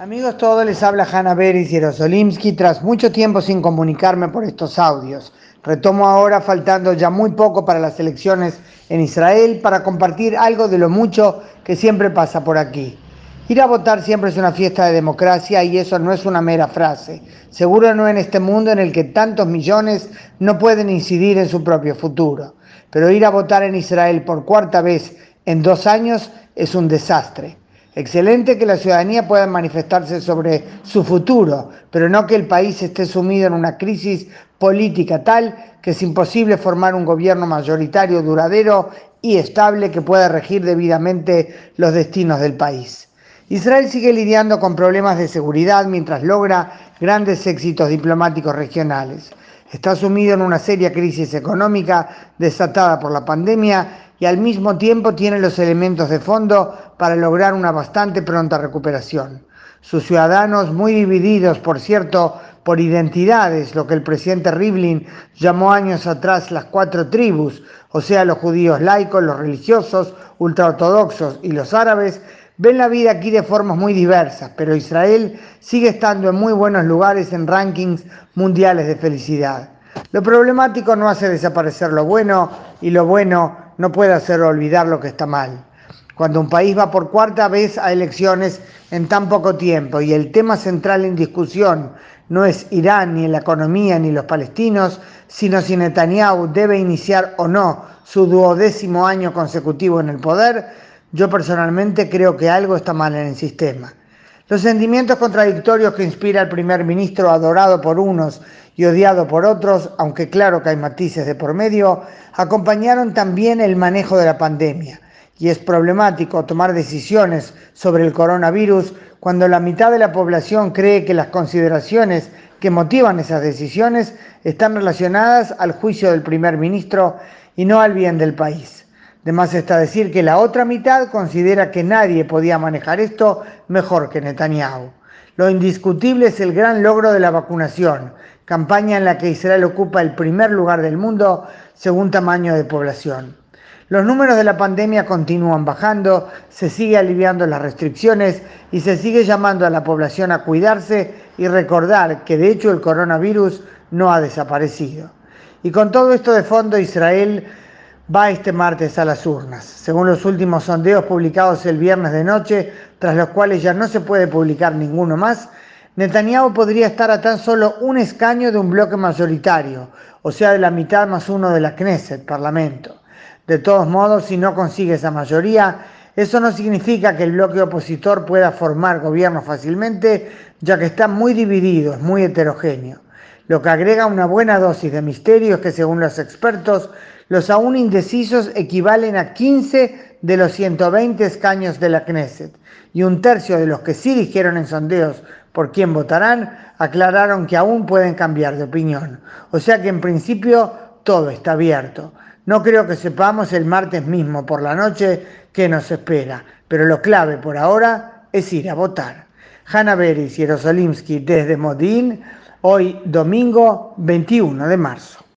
Amigos todos, les habla Hanna Beris y Jerosolimsky tras mucho tiempo sin comunicarme por estos audios. Retomo ahora, faltando ya muy poco para las elecciones en Israel, para compartir algo de lo mucho que siempre pasa por aquí. Ir a votar siempre es una fiesta de democracia y eso no es una mera frase. Seguro no en este mundo en el que tantos millones no pueden incidir en su propio futuro. Pero ir a votar en Israel por cuarta vez en dos años es un desastre. Excelente que la ciudadanía pueda manifestarse sobre su futuro, pero no que el país esté sumido en una crisis política tal que es imposible formar un gobierno mayoritario duradero y estable que pueda regir debidamente los destinos del país. Israel sigue lidiando con problemas de seguridad mientras logra grandes éxitos diplomáticos regionales. Está sumido en una seria crisis económica desatada por la pandemia y al mismo tiempo tiene los elementos de fondo para lograr una bastante pronta recuperación. Sus ciudadanos, muy divididos, por cierto, por identidades, lo que el presidente Rivlin llamó años atrás las cuatro tribus, o sea, los judíos laicos, los religiosos, ultraortodoxos y los árabes, ven la vida aquí de formas muy diversas, pero Israel sigue estando en muy buenos lugares en rankings mundiales de felicidad. Lo problemático no hace desaparecer lo bueno y lo bueno no puede hacer olvidar lo que está mal. Cuando un país va por cuarta vez a elecciones en tan poco tiempo y el tema central en discusión no es Irán, ni la economía, ni los palestinos, sino si Netanyahu debe iniciar o no su duodécimo año consecutivo en el poder, yo personalmente creo que algo está mal en el sistema. Los sentimientos contradictorios que inspira el primer ministro, adorado por unos y odiado por otros, aunque claro que hay matices de por medio, acompañaron también el manejo de la pandemia. Y es problemático tomar decisiones sobre el coronavirus cuando la mitad de la población cree que las consideraciones que motivan esas decisiones están relacionadas al juicio del primer ministro y no al bien del país. De más está decir que la otra mitad considera que nadie podía manejar esto mejor que Netanyahu. Lo indiscutible es el gran logro de la vacunación, campaña en la que Israel ocupa el primer lugar del mundo según tamaño de población. Los números de la pandemia continúan bajando, se sigue aliviando las restricciones y se sigue llamando a la población a cuidarse y recordar que de hecho el coronavirus no ha desaparecido. Y con todo esto de fondo, Israel va este martes a las urnas. Según los últimos sondeos publicados el viernes de noche, tras los cuales ya no se puede publicar ninguno más, Netanyahu podría estar a tan solo un escaño de un bloque mayoritario, o sea, de la mitad más uno de la Knesset, Parlamento. De todos modos, si no consigue esa mayoría, eso no significa que el bloque opositor pueda formar gobierno fácilmente, ya que está muy dividido, es muy heterogéneo. Lo que agrega una buena dosis de misterio es que, según los expertos, los aún indecisos equivalen a 15 de los 120 escaños de la Knesset y un tercio de los que sí dijeron en sondeos por quién votarán aclararon que aún pueden cambiar de opinión. O sea que en principio todo está abierto. No creo que sepamos el martes mismo por la noche qué nos espera, pero lo clave por ahora es ir a votar. Hanna Beris y Jerosolimsky desde Modín, hoy domingo 21 de marzo.